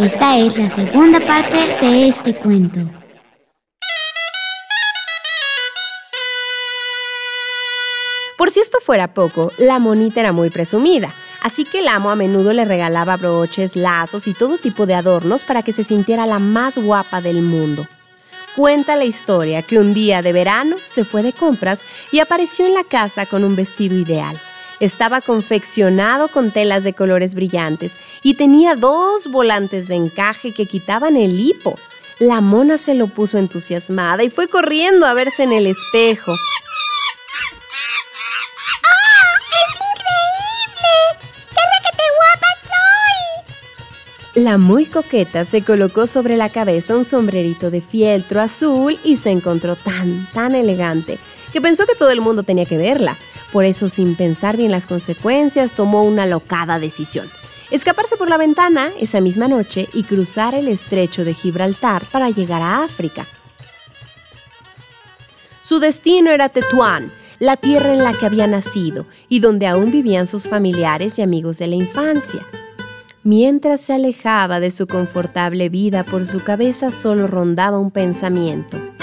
Esta es la segunda parte de este cuento. Por si esto fuera poco, la monita era muy presumida, así que el amo a menudo le regalaba broches, lazos y todo tipo de adornos para que se sintiera la más guapa del mundo. Cuenta la historia que un día de verano se fue de compras y apareció en la casa con un vestido ideal. Estaba confeccionado con telas de colores brillantes y tenía dos volantes de encaje que quitaban el hipo. La mona se lo puso entusiasmada y fue corriendo a verse en el espejo. La muy coqueta se colocó sobre la cabeza un sombrerito de fieltro azul y se encontró tan, tan elegante que pensó que todo el mundo tenía que verla. Por eso, sin pensar bien las consecuencias, tomó una locada decisión. Escaparse por la ventana esa misma noche y cruzar el estrecho de Gibraltar para llegar a África. Su destino era Tetuán, la tierra en la que había nacido y donde aún vivían sus familiares y amigos de la infancia. Mientras se alejaba de su confortable vida, por su cabeza solo rondaba un pensamiento.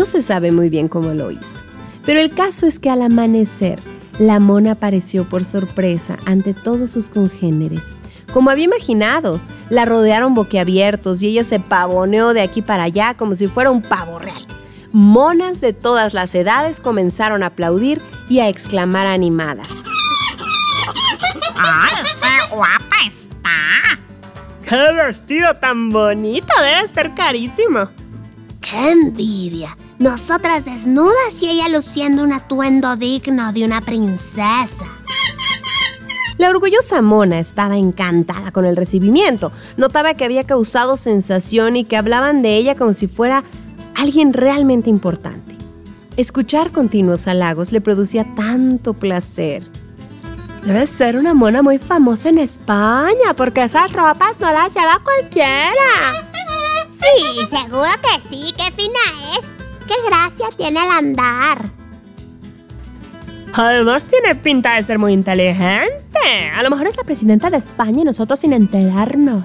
No se sabe muy bien cómo lo hizo, pero el caso es que al amanecer, la mona apareció por sorpresa ante todos sus congéneres como había imaginado. La rodearon boquiabiertos y ella se pavoneó de aquí para allá como si fuera un pavo real. Monas de todas las edades comenzaron a aplaudir y a exclamar animadas. ¡Ay, qué guapa está! ¡Qué vestido tan bonito! Debe ser carísimo. ¡Qué envidia! Nosotras desnudas y ella luciendo un atuendo digno de una princesa. La orgullosa mona estaba encantada con el recibimiento. Notaba que había causado sensación y que hablaban de ella como si fuera alguien realmente importante. Escuchar continuos halagos le producía tanto placer. Debe ser una mona muy famosa en España, porque esas ropas no las lleva cualquiera. Sí, seguro que sí. ¡Qué fina es! ¡Qué gracia tiene al andar! Además tiene pinta de ser muy inteligente. A lo mejor es la presidenta de España y nosotros sin enterarnos.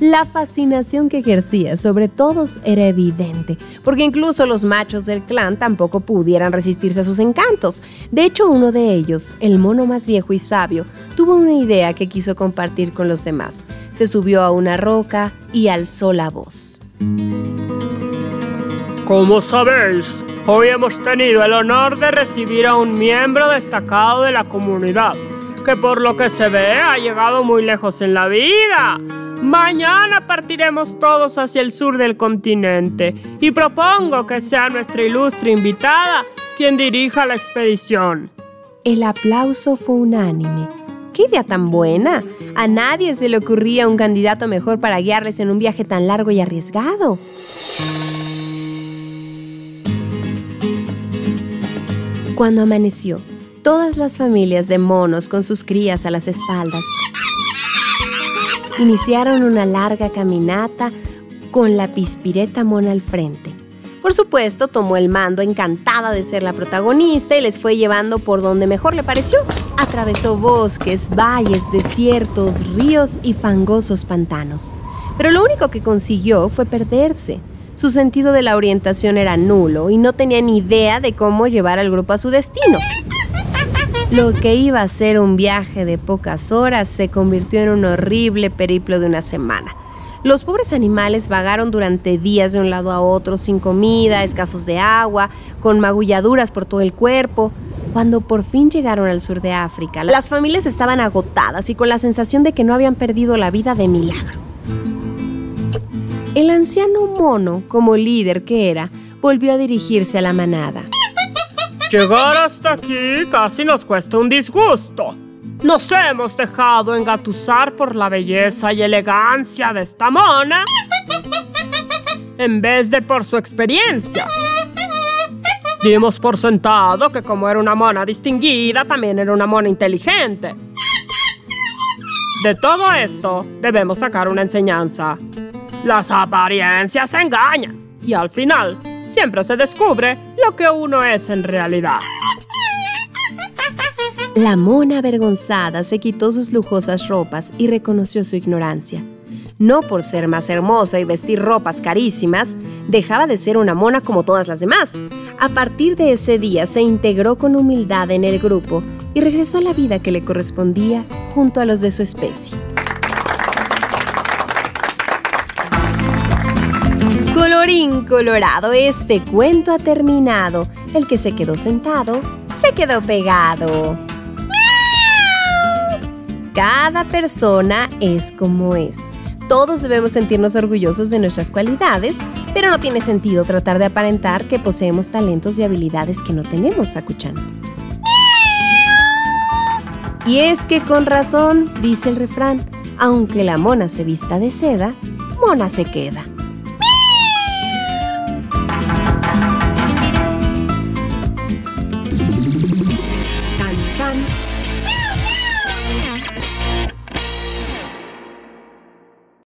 La fascinación que ejercía sobre todos era evidente, porque incluso los machos del clan tampoco pudieran resistirse a sus encantos. De hecho, uno de ellos, el mono más viejo y sabio, tuvo una idea que quiso compartir con los demás. Se subió a una roca y alzó la voz. Como sabéis, hoy hemos tenido el honor de recibir a un miembro destacado de la comunidad, que por lo que se ve ha llegado muy lejos en la vida. Mañana partiremos todos hacia el sur del continente y propongo que sea nuestra ilustre invitada quien dirija la expedición. El aplauso fue unánime. ¡Qué idea tan buena! A nadie se le ocurría un candidato mejor para guiarles en un viaje tan largo y arriesgado. Cuando amaneció, todas las familias de monos con sus crías a las espaldas iniciaron una larga caminata con la pispireta mona al frente. Por supuesto, tomó el mando encantada de ser la protagonista y les fue llevando por donde mejor le pareció. Atravesó bosques, valles, desiertos, ríos y fangosos pantanos. Pero lo único que consiguió fue perderse. Su sentido de la orientación era nulo y no tenía ni idea de cómo llevar al grupo a su destino. Lo que iba a ser un viaje de pocas horas se convirtió en un horrible periplo de una semana. Los pobres animales vagaron durante días de un lado a otro sin comida, escasos de agua, con magulladuras por todo el cuerpo. Cuando por fin llegaron al sur de África, las familias estaban agotadas y con la sensación de que no habían perdido la vida de milagro. El anciano mono, como líder que era, volvió a dirigirse a la manada. Llegar hasta aquí casi nos cuesta un disgusto. Nos hemos dejado engatusar por la belleza y elegancia de esta mona en vez de por su experiencia. Dimos por sentado que como era una mona distinguida, también era una mona inteligente. De todo esto debemos sacar una enseñanza. Las apariencias engañan y al final siempre se descubre lo que uno es en realidad. La mona avergonzada se quitó sus lujosas ropas y reconoció su ignorancia. No por ser más hermosa y vestir ropas carísimas, dejaba de ser una mona como todas las demás. A partir de ese día se integró con humildad en el grupo y regresó a la vida que le correspondía junto a los de su especie. Colorín colorado, este cuento ha terminado. El que se quedó sentado, se quedó pegado. Cada persona es como es. Todos debemos sentirnos orgullosos de nuestras cualidades, pero no tiene sentido tratar de aparentar que poseemos talentos y habilidades que no tenemos, Sakuchan. Y es que con razón, dice el refrán, aunque la mona se vista de seda, mona se queda.